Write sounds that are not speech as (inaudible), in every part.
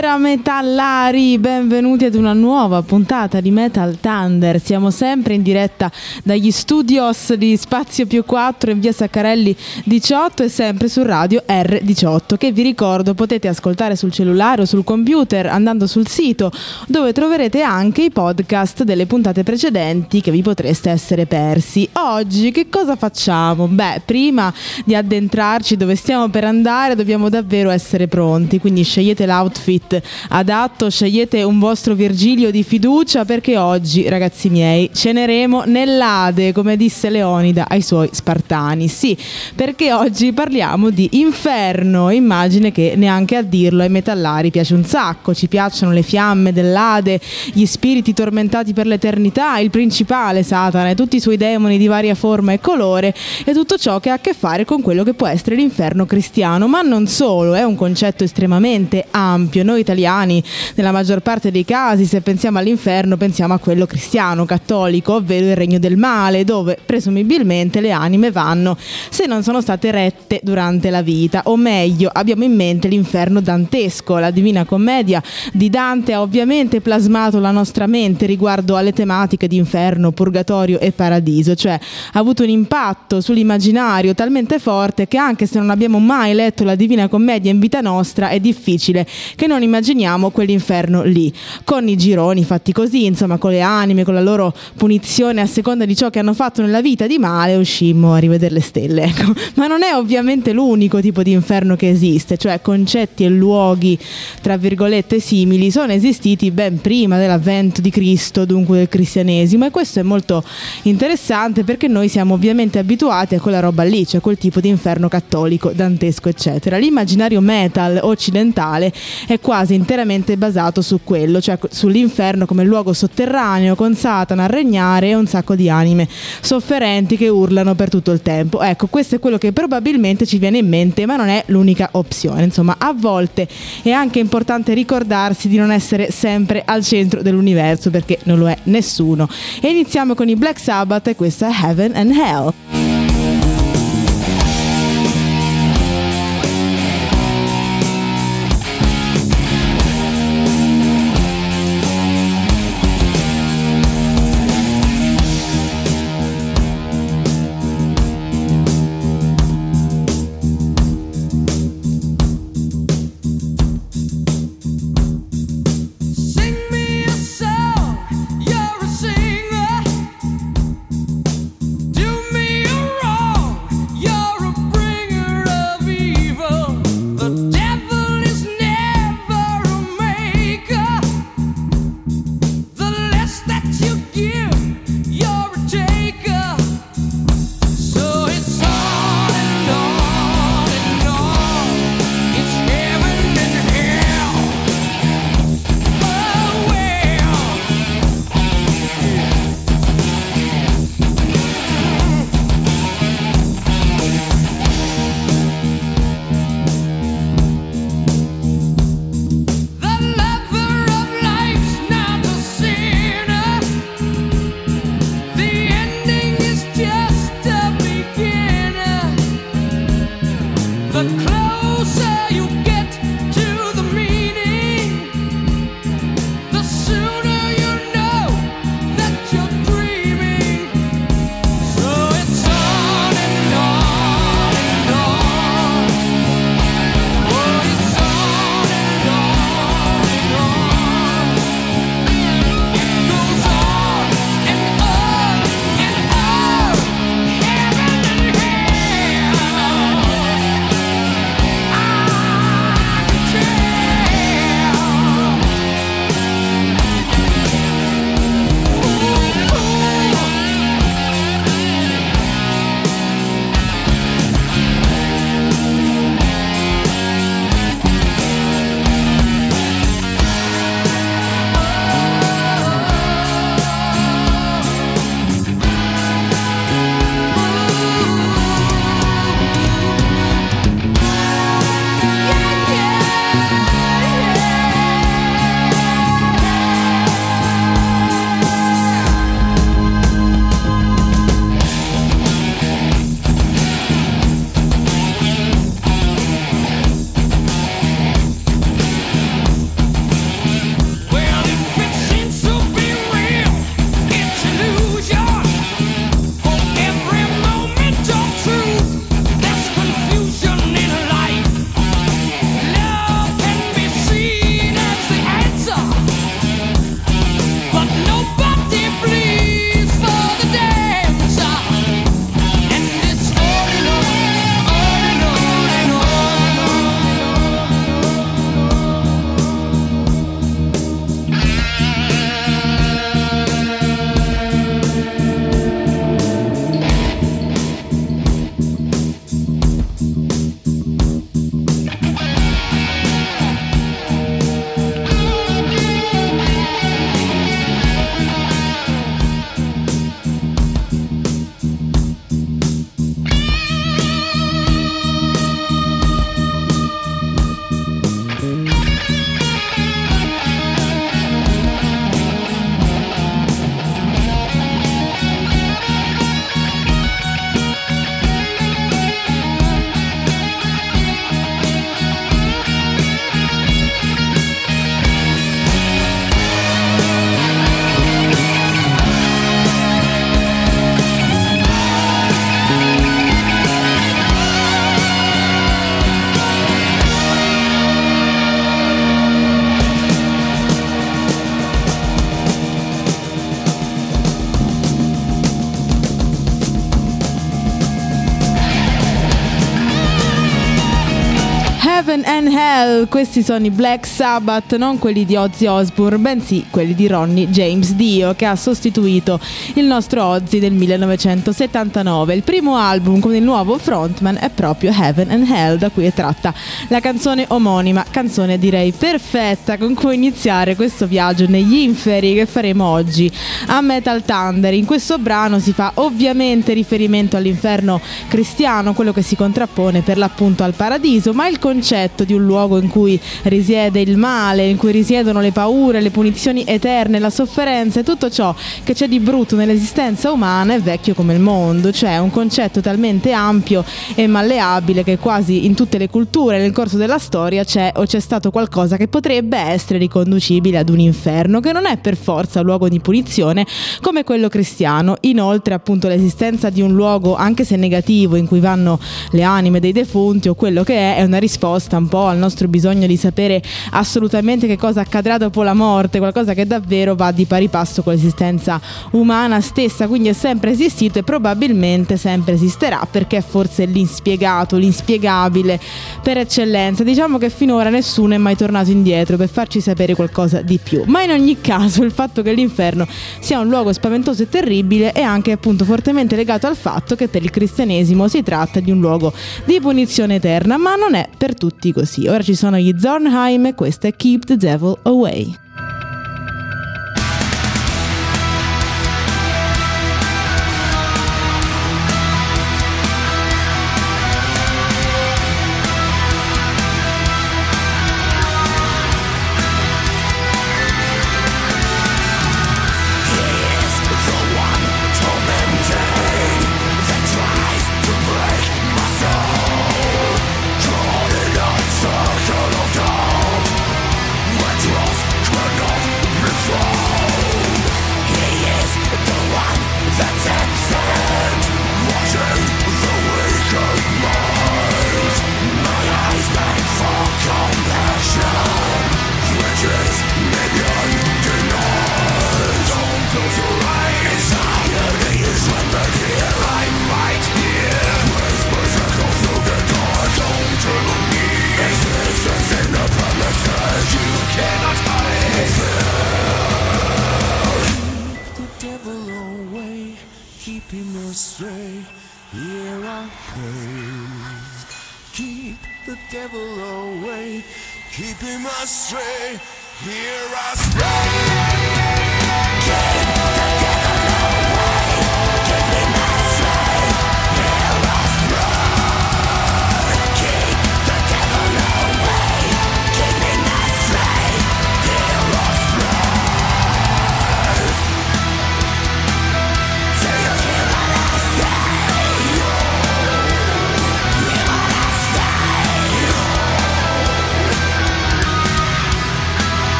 Buonasera metallari, benvenuti ad una nuova puntata di Metal Thunder. Siamo sempre in diretta dagli studios di Spazio più 4 in via Saccarelli 18 e sempre su radio R18 che vi ricordo potete ascoltare sul cellulare o sul computer andando sul sito dove troverete anche i podcast delle puntate precedenti che vi potreste essere persi. Oggi che cosa facciamo? Beh, prima di addentrarci dove stiamo per andare dobbiamo davvero essere pronti, quindi scegliete scegliete l'outfit adatto, scegliete un vostro Virgilio di fiducia perché oggi, ragazzi miei, ceneremo nell'Ade, come disse Leonida ai suoi spartani. Sì, perché oggi parliamo di inferno, immagine che neanche a dirlo ai metallari piace un sacco, ci piacciono le fiamme dell'Ade, gli spiriti tormentati per l'eternità, il principale Satana e tutti i suoi demoni di varia forma e colore e tutto ciò che ha a che fare con quello che può essere l'inferno cristiano, ma non solo, è un concetto estremamente ampio. Noi italiani, nella maggior parte dei casi, se pensiamo all'inferno, pensiamo a quello cristiano, cattolico, ovvero il regno del male, dove presumibilmente le anime vanno se non sono state rette durante la vita. O meglio, abbiamo in mente l'inferno dantesco. La Divina Commedia di Dante ha ovviamente plasmato la nostra mente riguardo alle tematiche di inferno, purgatorio e paradiso, cioè ha avuto un impatto sull'immaginario talmente forte che anche se non abbiamo mai letto la Divina Commedia in vita nostra è difficile difficile che non immaginiamo quell'inferno lì, con i gironi fatti così, insomma, con le anime, con la loro punizione a seconda di ciò che hanno fatto nella vita di male, uscimmo a rivedere le stelle. Ecco. (laughs) Ma non è ovviamente l'unico tipo di inferno che esiste, cioè concetti e luoghi, tra virgolette, simili, sono esistiti ben prima dell'avvento di Cristo, dunque del cristianesimo, e questo è molto interessante perché noi siamo ovviamente abituati a quella roba lì, cioè quel tipo di inferno cattolico, dantesco, eccetera. L'immaginario metal occidentale è quasi interamente basato su quello, cioè sull'inferno come luogo sotterraneo con Satana a regnare e un sacco di anime sofferenti che urlano per tutto il tempo. Ecco, questo è quello che probabilmente ci viene in mente, ma non è l'unica opzione. Insomma, a volte è anche importante ricordarsi di non essere sempre al centro dell'universo perché non lo è nessuno. E iniziamo con i Black Sabbath e questa è Heaven and Hell. Hell, questi sono i Black Sabbath, non quelli di Ozzy Osbourne, bensì quelli di Ronnie James Dio che ha sostituito il nostro Ozzy del 1979. Il primo album con il nuovo frontman è proprio Heaven and Hell, da cui è tratta la canzone omonima, canzone direi perfetta con cui iniziare questo viaggio negli inferi che faremo oggi a Metal Thunder. In questo brano si fa ovviamente riferimento all'inferno cristiano, quello che si contrappone per l'appunto al paradiso, ma il concetto di un luogo in cui risiede il male, in cui risiedono le paure, le punizioni eterne, la sofferenza e tutto ciò che c'è di brutto nell'esistenza umana è vecchio come il mondo, cioè un concetto talmente ampio e malleabile che quasi in tutte le culture nel corso della storia c'è o c'è stato qualcosa che potrebbe essere riconducibile ad un inferno, che non è per forza luogo di punizione come quello cristiano. Inoltre appunto l'esistenza di un luogo, anche se negativo, in cui vanno le anime dei defunti o quello che è, è una risposta un po' al nostro bisogno di sapere assolutamente che cosa accadrà dopo la morte, qualcosa che davvero va di pari passo con l'esistenza umana stessa, quindi è sempre esistito e probabilmente sempre esisterà perché è forse l'inspiegato, l'inspiegabile per eccellenza. Diciamo che finora nessuno è mai tornato indietro per farci sapere qualcosa di più, ma in ogni caso il fatto che l'inferno sia un luogo spaventoso e terribile è anche appunto fortemente legato al fatto che per il cristianesimo si tratta di un luogo di punizione eterna, ma non è per tutti così. Ora ci sono gli Zornheim e questo è Keep the Devil Away.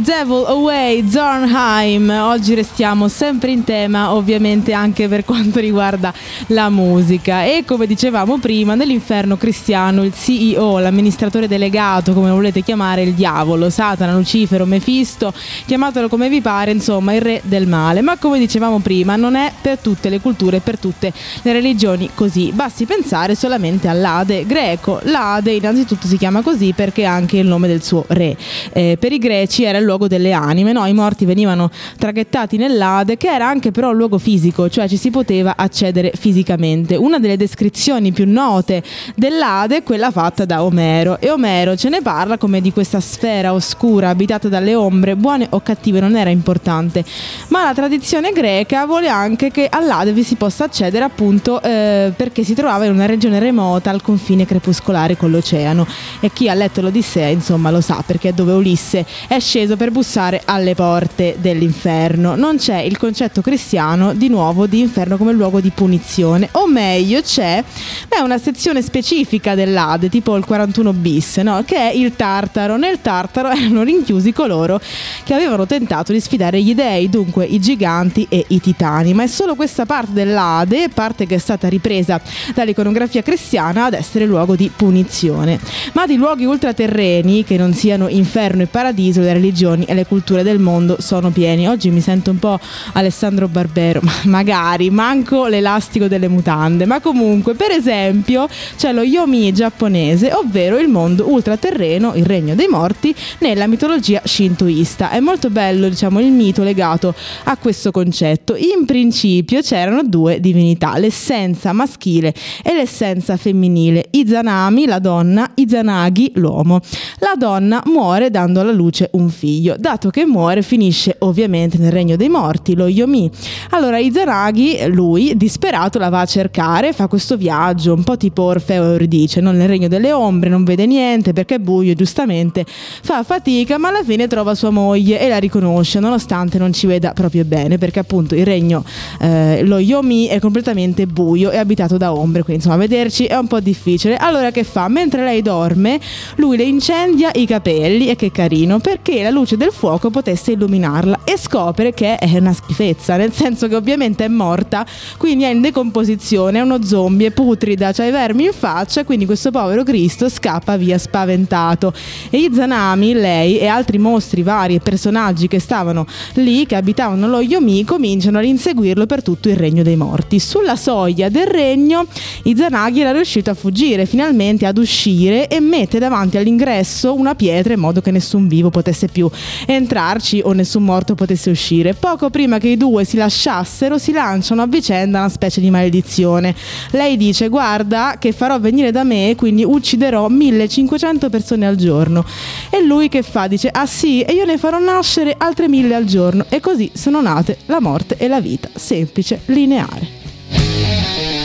Devil Away, Zornheim. Oggi restiamo sempre in tema, ovviamente anche per quanto riguarda la musica. E come dicevamo prima, nell'inferno cristiano il CEO, l'amministratore delegato, come volete chiamare, il diavolo, Satana, Lucifero, Mefisto, chiamatelo come vi pare, insomma, il re del male. Ma come dicevamo prima, non è per tutte le culture, per tutte le religioni così. Basti pensare solamente all'Ade greco. L'Ade innanzitutto si chiama così perché è anche il nome del suo re. Eh, per i greci era il luogo delle anime, no? i morti venivano traghettati nell'Ade, che era anche però un luogo fisico, cioè ci si poteva accedere fisicamente. Una delle descrizioni più note dell'Ade è quella fatta da Omero e Omero ce ne parla come di questa sfera oscura abitata dalle ombre, buone o cattive non era importante, ma la tradizione greca vuole anche che all'Ade vi si possa accedere appunto eh, perché si trovava in una regione remota al confine crepuscolare con l'oceano e chi ha letto l'Odissea insomma lo sa perché è dove Ulisse è sceso per bussare alle porte dell'inferno. Non c'è il concetto cristiano di nuovo di inferno come luogo di punizione, o meglio c'è beh, una sezione specifica dell'Ade, tipo il 41 bis, no? che è il Tartaro. Nel Tartaro (laughs) erano rinchiusi coloro che avevano tentato di sfidare gli dei, dunque i giganti e i titani, ma è solo questa parte dell'Ade, parte che è stata ripresa dall'iconografia cristiana, ad essere luogo di punizione. Ma di luoghi ultraterreni, che non siano inferno e paradiso, le religioni e le culture del mondo sono pieni. Oggi mi sento un po' Alessandro Barbero, (laughs) ma magari manco l'elastico delle mutande, ma comunque, per esempio, c'è lo Yomi giapponese, ovvero il mondo ultraterreno, il regno dei morti, nella mitologia shintoista. È molto bello, diciamo, il mito legato a questo concetto. In principio c'erano due divinità, l'essenza maschile e l'essenza femminile, Izanami, la donna, Izanagi, l'uomo. La donna muore dando alla luce un figlio. Dato che muore, finisce ovviamente nel regno dei morti, lo Yomi. Allora Izanagi, lui, disperato, la va a cercare, fa questo viaggio, un po' tipo Orfeo Euridice, non nel regno delle ombre, non vede niente perché è buio, giustamente fa fatica, ma alla fine trova sua moglie e la riconosce, nonostante non ci veda proprio bene, perché appunto il regno, eh, lo Yomi, è completamente buio e abitato da ombre, quindi insomma vederci è un po' difficile. Allora che fa? Mentre lei dorme, lui le incendia i capelli e che carino, perché la luce del fuoco potesse illuminarla e scopre che è una schifezza, nel senso che ovviamente è morta, quindi è in decomposizione, è uno zombie, è putrida, c'ha i vermi in faccia, quindi questo povero Cristo scappa via spaventato. E Izanami, lei e altri mostri vari e personaggi che stavano lì, che abitavano lo Yomi, cominciano a inseguirlo per tutto il regno dei morti. Sulla soglia del regno, Izanagi era riuscito a fuggire, finalmente ad uscire e mette davanti all'ingresso una pietra in modo che nessun vivo potesse più entrarci o nessun morto potesse uscire. Poco prima che i due si lasciassero, si lanciano a vicenda una specie di maledizione. Lei dice: Guarda, che farò venire da me, quindi ucciderò 1500 persone al giorno. E lui che fa? Dice: Ah sì, e io ne farò nascere altre mille al giorno. E così sono nate la morte e la vita, semplice, lineare.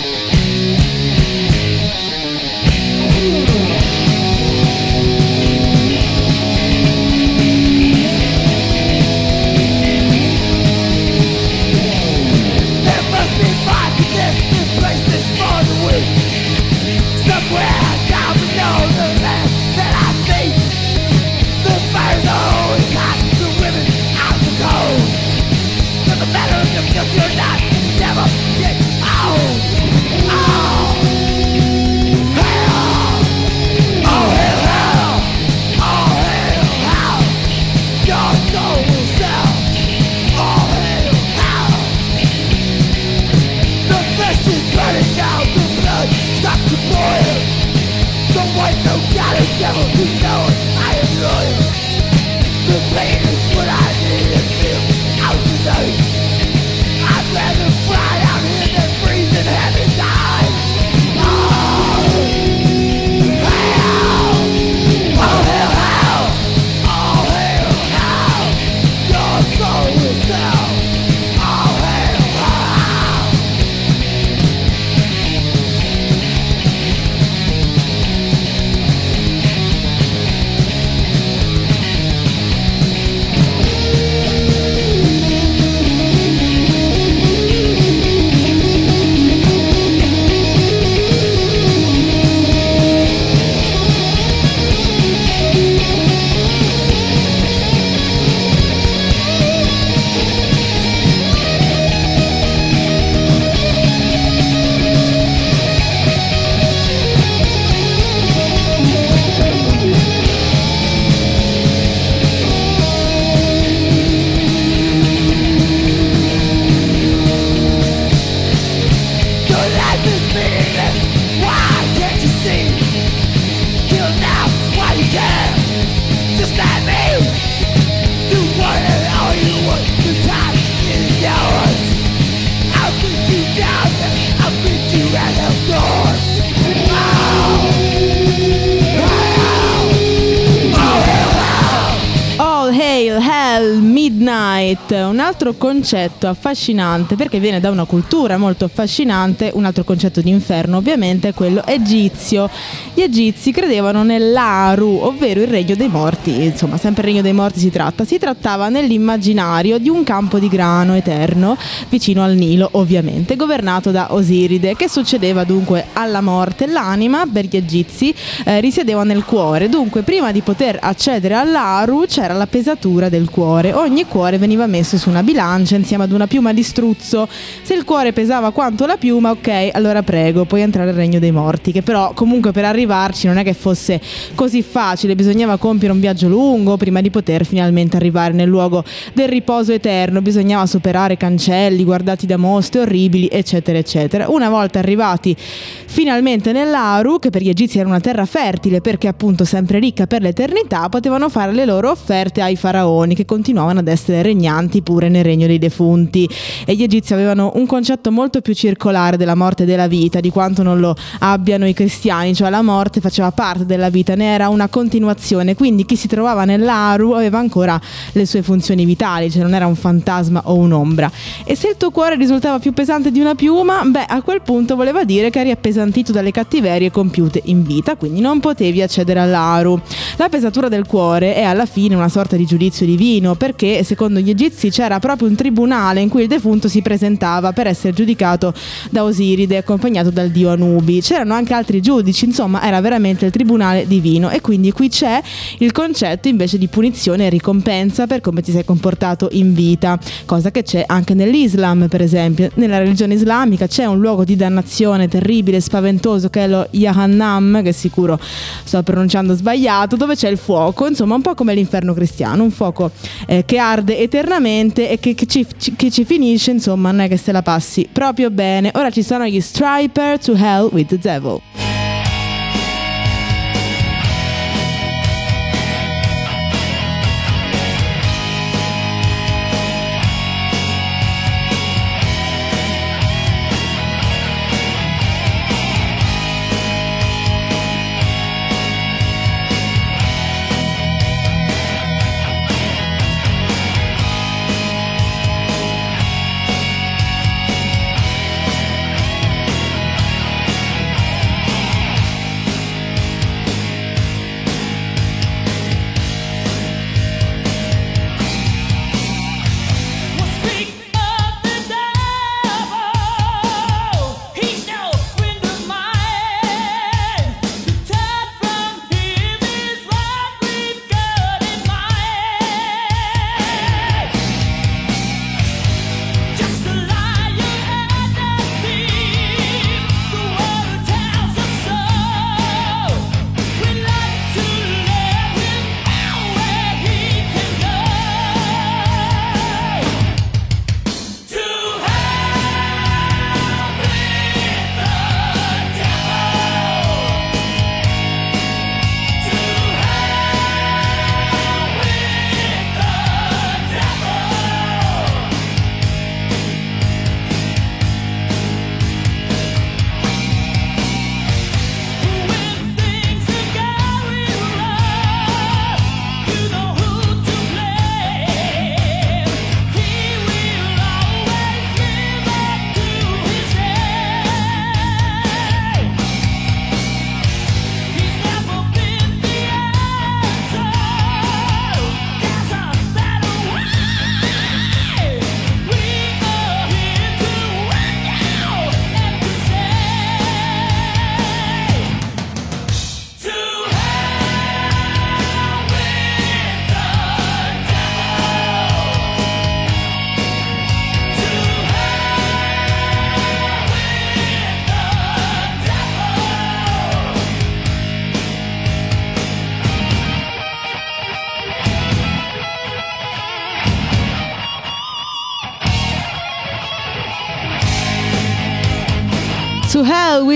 Altro concetto affascinante perché viene da una cultura molto affascinante, un altro concetto di inferno ovviamente è quello egizio. Gli egizi credevano nell'Aru, ovvero il regno dei morti, insomma sempre il regno dei morti si tratta, si trattava nell'immaginario di un campo di grano eterno vicino al Nilo ovviamente, governato da Osiride. Che succedeva dunque alla morte. L'anima per gli egizi eh, risiedeva nel cuore, dunque prima di poter accedere all'Aru c'era la pesatura del cuore, ogni cuore veniva messo su una bilancia insieme ad una piuma di struzzo, se il cuore pesava quanto la piuma ok allora prego puoi entrare al regno dei morti, che però comunque per arrivarci non è che fosse così facile, bisognava compiere un viaggio lungo prima di poter finalmente arrivare nel luogo del riposo eterno, bisognava superare cancelli guardati da mostri orribili, eccetera, eccetera. Una volta arrivati finalmente nell'Aru, che per gli egizi era una terra fertile perché appunto sempre ricca per l'eternità, potevano fare le loro offerte ai faraoni che continuavano ad essere regnanti pure nel regno dei defunti. E gli egizi avevano un concetto molto più circolare della morte e della vita di quanto non lo abbiano i cristiani, cioè la morte faceva parte della vita, ne era una continuazione, quindi chi si trovava nell'Aru aveva ancora le sue funzioni vitali, cioè non era un fantasma o un'ombra. E se il tuo cuore risultava più pesante di una piuma, beh, a quel punto voleva dire che eri appesantito dalle cattiverie compiute in vita, quindi non potevi accedere all'Aru. La pesatura del cuore è alla fine una sorta di giudizio divino, perché secondo gli egizi c'era proprio un tribunale in cui il defunto si presentava per essere giudicato da Osiride, accompagnato dal dio Anubi. C'erano anche altri giudici, insomma, era veramente il tribunale divino e quindi qui c'è il concetto invece di punizione e ricompensa per come ti sei comportato in vita, cosa che c'è anche nell'Islam, per esempio. Nella religione islamica c'è un luogo di dannazione terribile, spaventoso, che è lo Yahannam, che sicuro sto pronunciando sbagliato, dove c'è il fuoco, insomma un po' come l'inferno cristiano, un fuoco eh, che arde eternamente e che, che, ci, che ci finisce, insomma non è che se la passi proprio bene. Ora ci sono gli Striper to Hell with the Devil.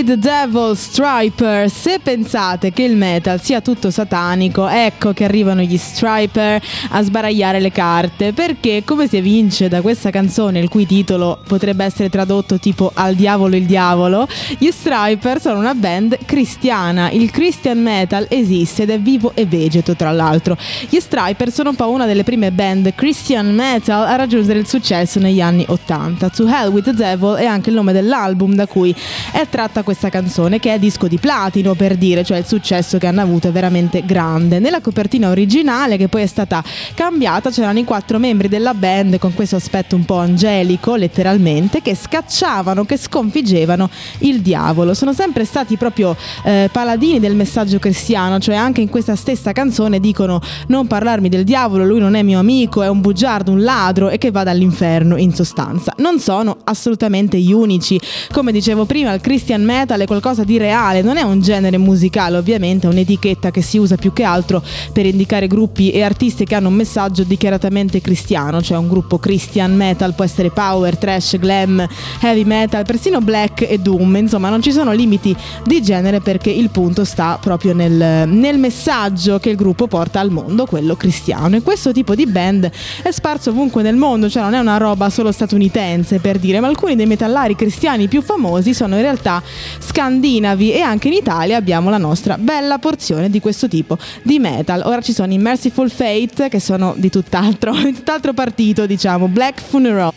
The Devil Striper. Se pensate che il metal sia tutto satanico, ecco che arrivano gli Striper a sbaragliare le carte. Perché, come si evince da questa canzone, il cui titolo potrebbe essere tradotto tipo Al diavolo il diavolo, gli Striper sono una band cristiana. Il Christian metal esiste ed è vivo e vegeto, tra l'altro. Gli Striper sono un po' una delle prime band Christian metal a raggiungere il successo negli anni 80. To Hell with the Devil è anche il nome dell'album da cui è tratta questa canzone che è disco di platino per dire, cioè il successo che hanno avuto è veramente grande. Nella copertina originale che poi è stata cambiata c'erano i quattro membri della band con questo aspetto un po' angelico letteralmente che scacciavano, che sconfiggevano il diavolo. Sono sempre stati proprio eh, paladini del messaggio cristiano, cioè anche in questa stessa canzone dicono non parlarmi del diavolo, lui non è mio amico, è un bugiardo, un ladro e che vada all'inferno in sostanza. Non sono assolutamente gli unici, come dicevo prima, il Christian metal è qualcosa di reale, non è un genere musicale, ovviamente è un'etichetta che si usa più che altro per indicare gruppi e artisti che hanno un messaggio dichiaratamente cristiano, cioè un gruppo Christian metal può essere power, trash, glam, heavy metal, persino black e doom, insomma non ci sono limiti di genere perché il punto sta proprio nel, nel messaggio che il gruppo porta al mondo, quello cristiano. E questo tipo di band è sparso ovunque nel mondo, cioè non è una roba solo statunitense per dire, ma alcuni dei metallari cristiani più famosi sono in realtà scandinavi e anche in Italia abbiamo la nostra bella porzione di questo tipo di metal. Ora ci sono i Merciful Fate che sono di tutt'altro, (laughs) di tutt'altro partito, diciamo, Black Funeral.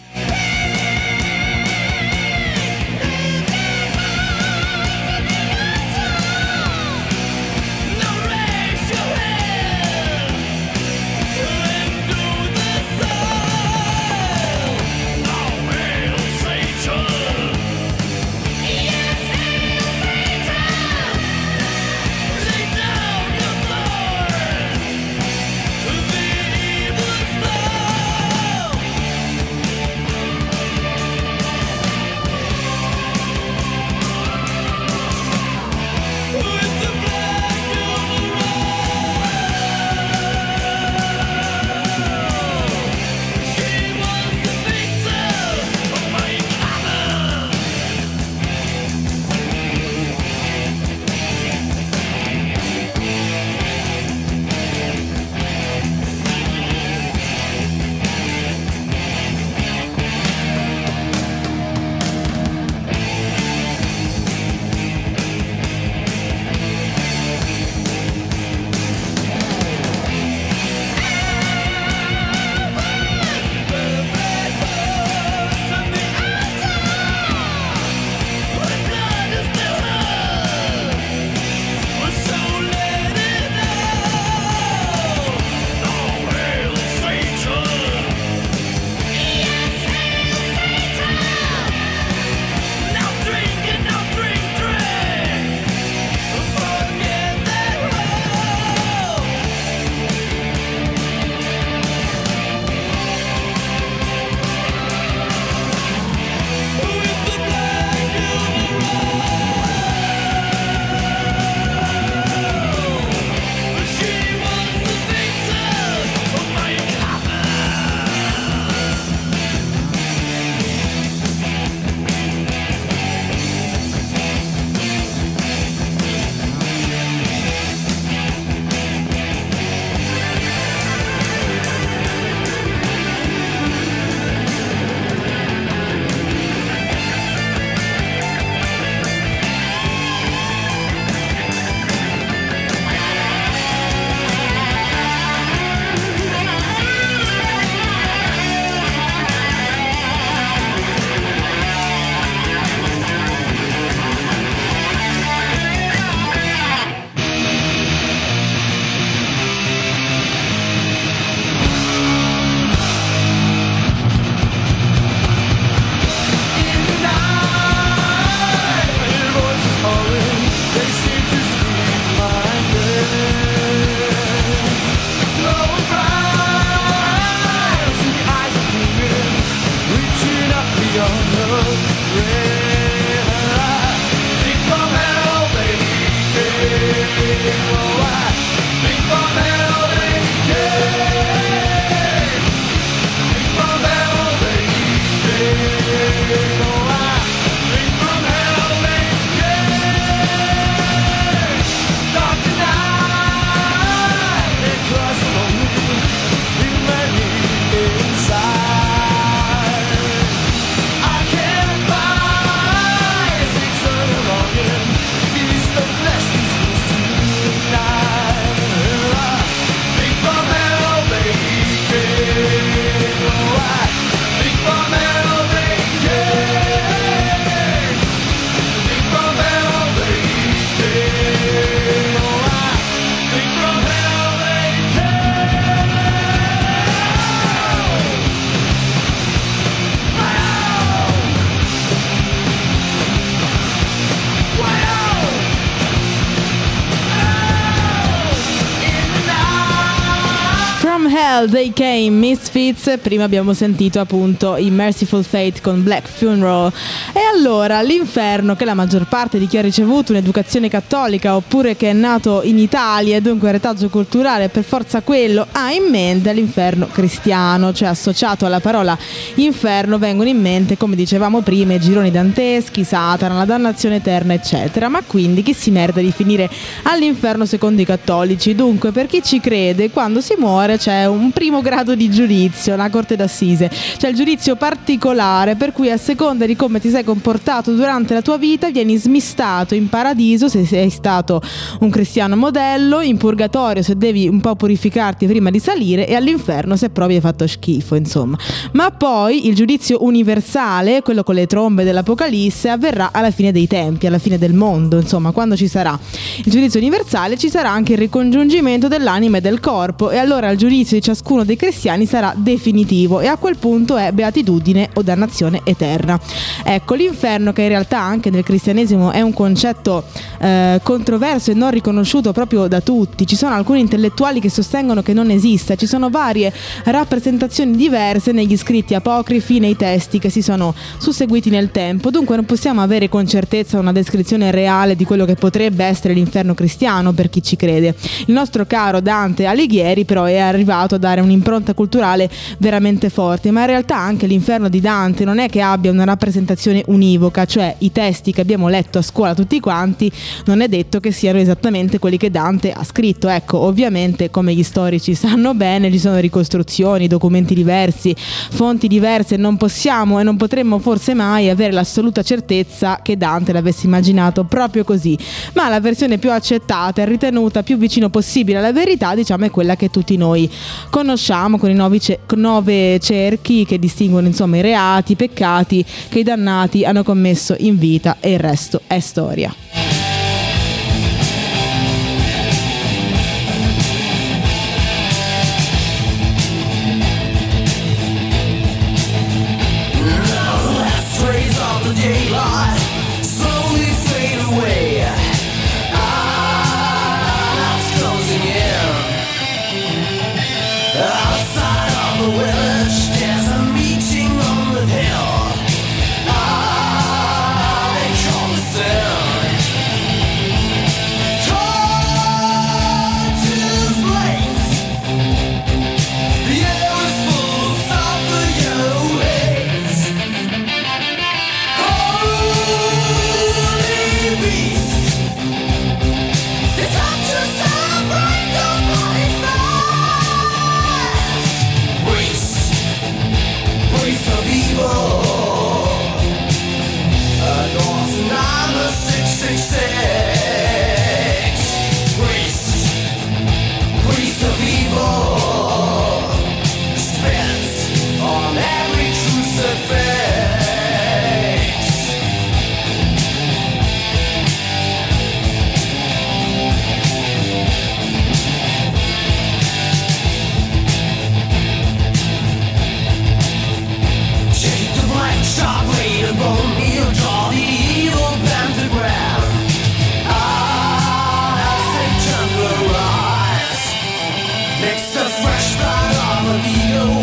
Came Misfits, prima abbiamo sentito appunto i Merciful Fate con Black Funeral. E allora l'inferno che la maggior parte di chi ha ricevuto un'educazione cattolica oppure che è nato in Italia e dunque un retaggio culturale per forza quello ha in mente l'inferno cristiano, cioè associato alla parola inferno vengono in mente come dicevamo prima i gironi danteschi, Satana, la dannazione eterna eccetera. Ma quindi chi si merita di finire all'inferno secondo i cattolici? Dunque per chi ci crede quando si muore c'è un primo grado di giudizio, la corte d'assise, c'è il giudizio particolare per cui a seconda di come ti sei comportato durante la tua vita vieni smistato in paradiso se sei stato un cristiano modello, in purgatorio se devi un po' purificarti prima di salire e all'inferno se proprio hai fatto schifo, insomma. Ma poi il giudizio universale, quello con le trombe dell'Apocalisse, avverrà alla fine dei tempi, alla fine del mondo, insomma, quando ci sarà il giudizio universale ci sarà anche il ricongiungimento dell'anima e del corpo e allora il giudizio di ciascuno dei cristiani sarà definitivo e a quel punto è beatitudine o dannazione eterna. Ecco, l'inferno che in realtà anche nel cristianesimo è un concetto eh, controverso e non riconosciuto proprio da tutti. Ci sono alcuni intellettuali che sostengono che non esista, ci sono varie rappresentazioni diverse negli scritti apocrifi, nei testi che si sono susseguiti nel tempo. Dunque non possiamo avere con certezza una descrizione reale di quello che potrebbe essere l'inferno cristiano per chi ci crede. Il nostro caro Dante Alighieri però è arrivato a dare un'impronta culturale veramente forte, ma in realtà anche l'inferno di Dante non è che abbia una rappresentazione univoca, cioè i testi che abbiamo letto a scuola tutti quanti non è detto che siano esattamente quelli che Dante ha scritto. Ecco, ovviamente come gli storici sanno bene ci sono ricostruzioni, documenti diversi, fonti diverse, non possiamo e non potremmo forse mai avere l'assoluta certezza che Dante l'avesse immaginato proprio così, ma la versione più accettata e ritenuta più vicino possibile alla verità, diciamo, è quella che tutti noi conosciamo con i nove, ce- nove cerchi che distinguono insomma i reati, i peccati che i dannati hanno commesso in vita e il resto è storia. I'll.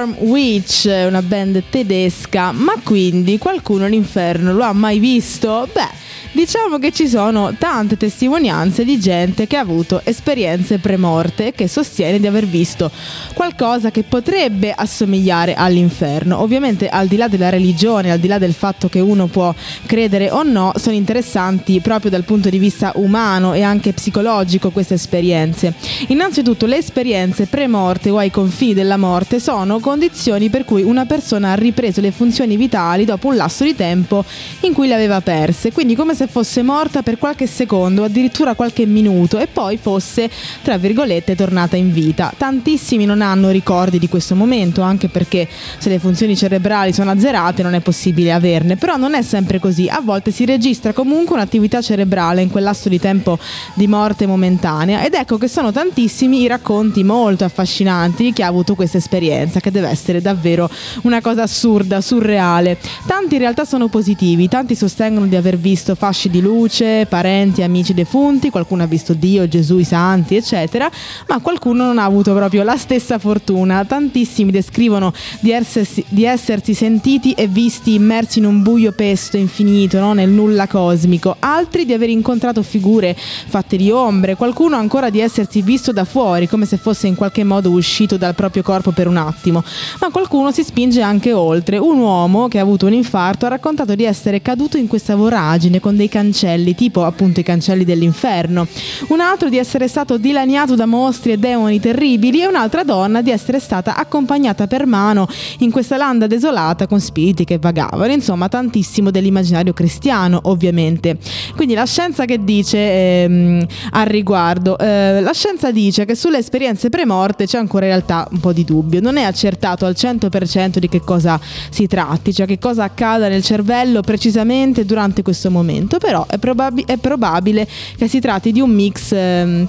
Storm Witch, una band tedesca, ma quindi qualcuno l'inferno lo ha mai visto? Beh, diciamo che ci sono tante testimonianze di gente che ha avuto esperienze premorte e che sostiene di aver visto qualcosa che potrebbe assomigliare all'inferno. Ovviamente al di là della religione, al di là del fatto che uno può credere o no, sono interessanti proprio dal punto di vista umano e anche psicologico queste esperienze. Innanzitutto le esperienze premorte o ai confini della morte sono condizioni per cui una persona ha ripreso le funzioni vitali dopo un lasso di tempo in cui le aveva perse, quindi come se fosse morta per qualche secondo, addirittura qualche minuto e poi fosse, tra virgolette, tornata in vita. Tantissimi non hanno ricordi di questo momento, anche perché se le funzioni cerebrali sono azzerate non è possibile averne, però non è sempre così, a volte si registra comunque un'attività cerebrale in quel lasso di tempo di morte momentanea ed ecco che sono tantissimi i racconti molto affascinanti di chi ha avuto questa esperienza, che deve essere davvero una cosa assurda, surreale. Tanti in realtà sono positivi, tanti sostengono di aver visto fasci di luce, parenti, amici defunti, qualcuno ha visto Dio, Gesù, i santi, eccetera, ma qualcuno non ha avuto proprio la stessa fortuna. Tantissimi descrivono di essersi, di essersi sentiti e visti immersi in un buio pesto infinito, no? nel nulla cosmico, altri di aver incontrato figure fatte di ombre, qualcuno ancora di essersi visto da fuori, come se fosse in qualche modo uscito dal proprio corpo per un attimo, ma qualcuno si spinge anche oltre. Un uomo che ha avuto un infarto ha raccontato di essere caduto in questa voragine con dei cancelli, tipo appunto i cancelli dell'inferno. Un altro di essere stato dilaniato da mostri e demoni terribili e un'altra donna di essere stata accompagnata per mano in questa landa desolata con spiriti che vagavano, insomma tantissimo dell'immaginario cristiano ovviamente. Quindi la scienza che dice ehm, al riguardo? Eh, la scienza dice che sulle esperienze premorte c'è ancora in realtà un po' di dubbio, non è accertato al 100% di che cosa si tratti, cioè che cosa accada nel cervello precisamente durante questo momento però è, probab- è probabile che si tratti di un mix... Ehm,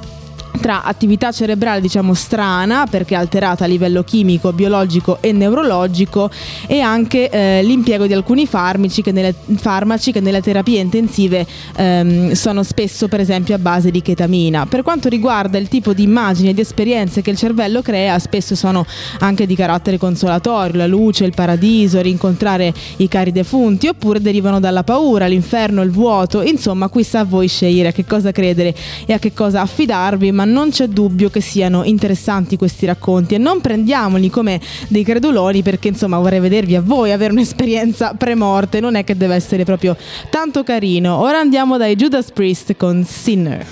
tra attività cerebrale diciamo strana perché alterata a livello chimico, biologico e neurologico e anche eh, l'impiego di alcuni farmaci che, nelle, farmaci che nelle terapie intensive ehm, sono spesso per esempio a base di chetamina. Per quanto riguarda il tipo di immagini e di esperienze che il cervello crea, spesso sono anche di carattere consolatorio, la luce, il paradiso, rincontrare i cari defunti oppure derivano dalla paura, l'inferno, il vuoto, insomma qui sta a voi scegliere a che cosa credere e a che cosa affidarvi, ma non c'è dubbio che siano interessanti questi racconti e non prendiamoli come dei creduloni perché insomma vorrei vedervi a voi avere un'esperienza premorte, non è che deve essere proprio tanto carino. Ora andiamo dai Judas Priest con Sinner.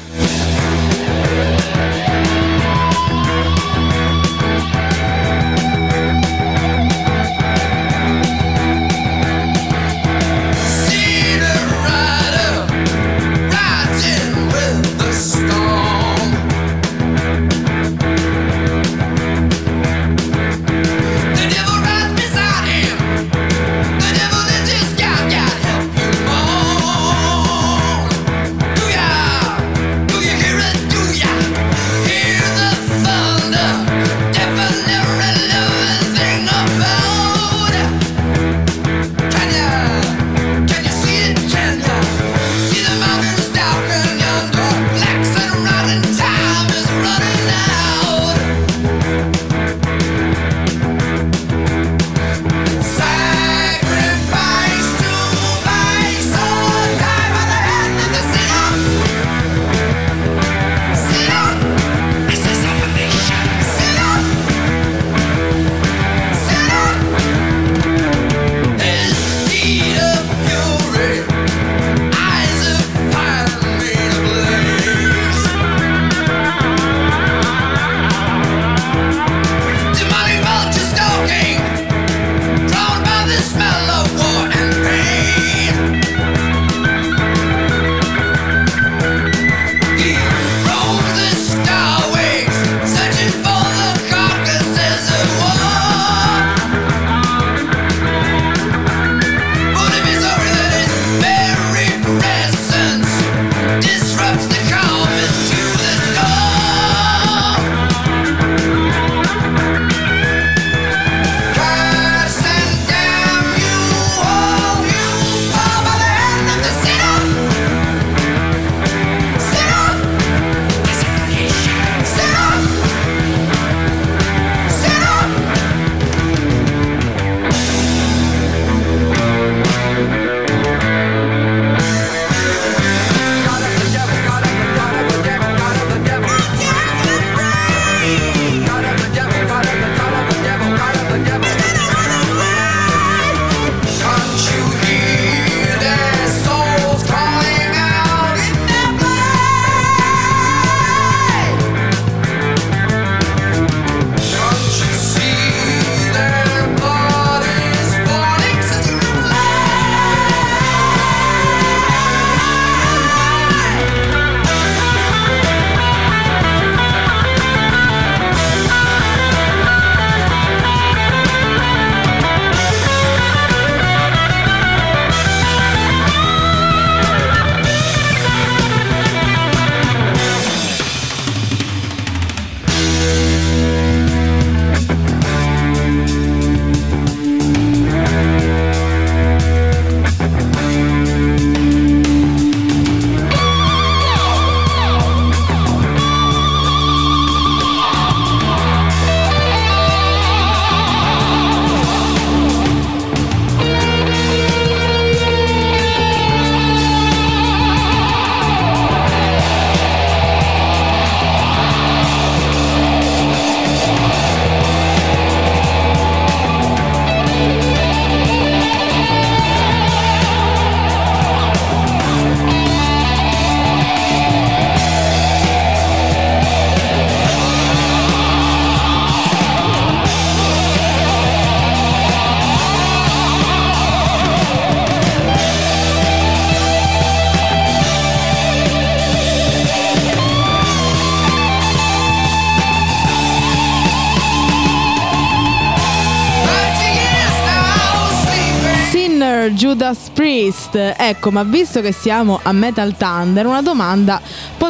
Priest. Ecco, ma visto che siamo a Metal Thunder, una domanda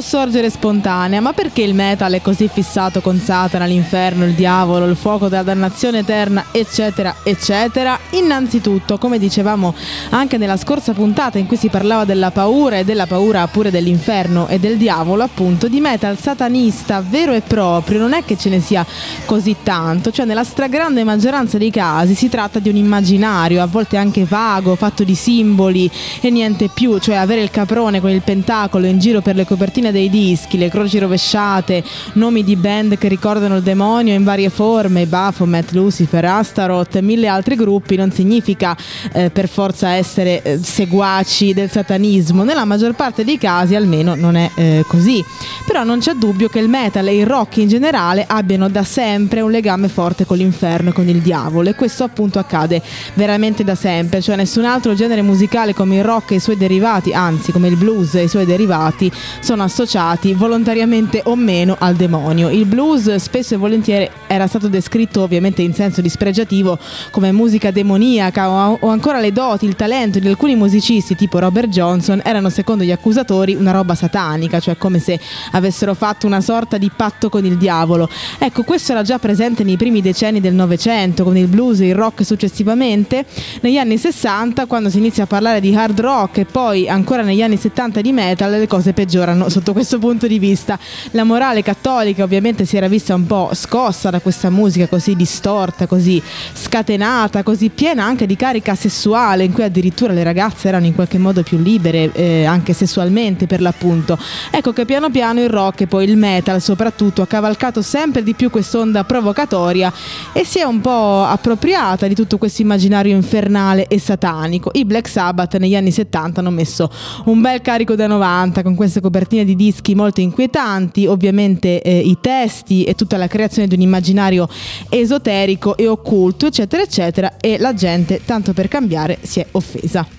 sorgere spontanea, ma perché il metal è così fissato con Satana, l'inferno, il diavolo, il fuoco della dannazione eterna, eccetera, eccetera? Innanzitutto, come dicevamo anche nella scorsa puntata in cui si parlava della paura e della paura pure dell'inferno e del diavolo, appunto, di metal satanista vero e proprio, non è che ce ne sia così tanto, cioè nella stragrande maggioranza dei casi si tratta di un immaginario, a volte anche vago, fatto di simboli e niente più, cioè avere il caprone con il pentacolo in giro per le copertine dei dischi, le croci rovesciate, nomi di band che ricordano il demonio in varie forme, Baphomet, Lucifer, Astaroth mille altri gruppi, non significa eh, per forza essere eh, seguaci del satanismo, nella maggior parte dei casi almeno non è eh, così. Però non c'è dubbio che il metal e il rock in generale abbiano da sempre un legame forte con l'inferno e con il diavolo e questo appunto accade veramente da sempre, cioè nessun altro genere musicale come il rock e i suoi derivati, anzi come il blues e i suoi derivati, sono associati volontariamente o meno al demonio. Il blues spesso e volentieri era stato descritto ovviamente in senso dispregiativo come musica demoniaca o ancora le doti, il talento di alcuni musicisti tipo Robert Johnson erano secondo gli accusatori una roba satanica, cioè come se avessero fatto una sorta di patto con il diavolo. Ecco, questo era già presente nei primi decenni del Novecento, con il blues e il rock successivamente. Negli anni 60, quando si inizia a parlare di hard rock e poi ancora negli anni 70 di metal, le cose peggiorano sotto questo punto di vista. La morale cattolica ovviamente si era vista un po' scossa da questa musica così distorta, così scatenata, così piena anche di carica sessuale, in cui addirittura le ragazze erano in qualche modo più libere, eh, anche sessualmente per l'appunto. Ecco che piano piano il rock e poi il metal soprattutto ha cavalcato sempre di più quest'onda provocatoria e si è un po' appropriata di tutto questo immaginario infernale e satanico. I Black Sabbath negli anni 70 hanno messo un bel carico da 90 con queste copertine di dischi molto inquietanti, ovviamente eh, i testi e tutta la creazione di un immaginario esoterico e occulto, eccetera, eccetera, e la gente, tanto per cambiare, si è offesa.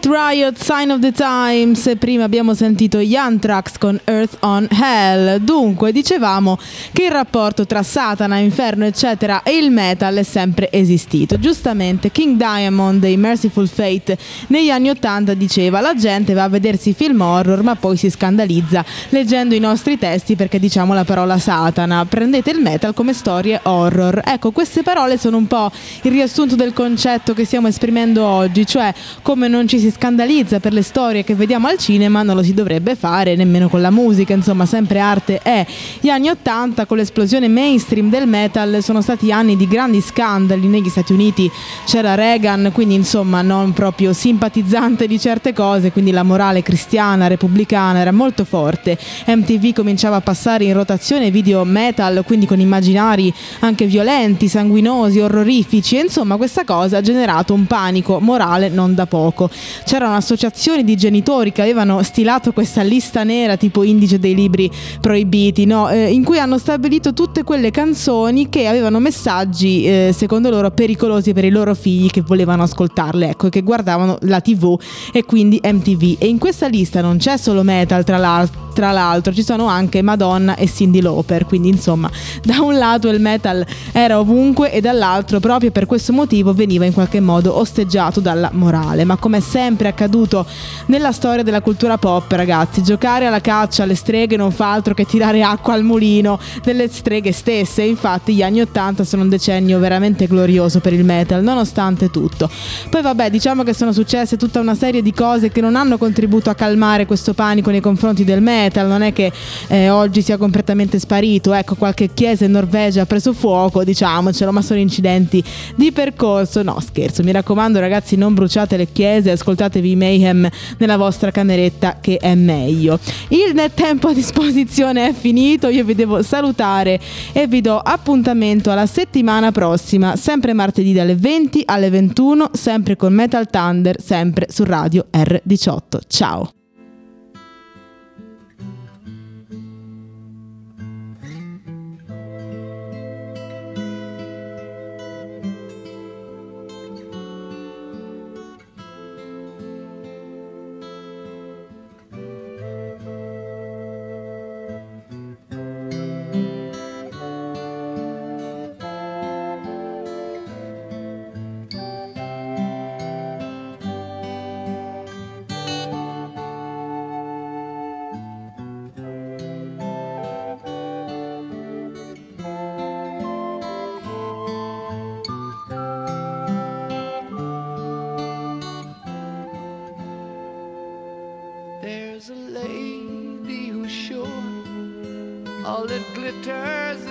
Night Riot, Sign of the Times prima abbiamo sentito Yantrax con Earth on Hell. Dunque, dicevamo che il rapporto tra Satana, Inferno, eccetera e il metal è sempre esistito. Giustamente King Diamond dei Merciful Fate negli anni 80 diceva la gente va a vedersi film horror ma poi si scandalizza leggendo i nostri testi perché diciamo la parola Satana. Prendete il metal come storie horror. Ecco, queste parole sono un po' il riassunto del concetto che stiamo esprimendo oggi, cioè come non ci si scandalizza per le storie che vediamo al cinema, non lo si dovrebbe fare nemmeno con la musica, insomma, sempre arte è. Gli anni 80 con l'esplosione mainstream del metal sono stati anni di grandi scandali, negli Stati Uniti c'era Reagan, quindi insomma non proprio simpatizzante di certe cose, quindi la morale cristiana, repubblicana era molto forte. MTV cominciava a passare in rotazione video metal, quindi con immaginari anche violenti, sanguinosi, orrorifici, insomma questa cosa ha generato un panico morale non da poco. C'erano associazioni di genitori che avevano stilato questa lista nera tipo indice dei libri proibiti, no? eh, in cui hanno stabilito tutte quelle canzoni che avevano messaggi eh, secondo loro pericolosi per i loro figli che volevano ascoltarle, ecco, che guardavano la TV e quindi MTV. E in questa lista non c'è solo metal, tra l'altro tra l'altro ci sono anche Madonna e Cindy Lauper, quindi insomma da un lato il metal era ovunque e dall'altro proprio per questo motivo veniva in qualche modo osteggiato dalla morale, ma come è sempre accaduto nella storia della cultura pop ragazzi, giocare alla caccia alle streghe non fa altro che tirare acqua al mulino delle streghe stesse, infatti gli anni 80 sono un decennio veramente glorioso per il metal, nonostante tutto. Poi vabbè, diciamo che sono successe tutta una serie di cose che non hanno contribuito a calmare questo panico nei confronti del metal. Non è che eh, oggi sia completamente sparito, ecco qualche chiesa in Norvegia ha preso fuoco, diciamocelo, ma sono incidenti di percorso, no scherzo, mi raccomando ragazzi non bruciate le chiese, ascoltatevi Mayhem nella vostra cameretta che è meglio. Il tempo a disposizione è finito, io vi devo salutare e vi do appuntamento alla settimana prossima, sempre martedì dalle 20 alle 21, sempre con Metal Thunder, sempre su Radio R18. Ciao! The turns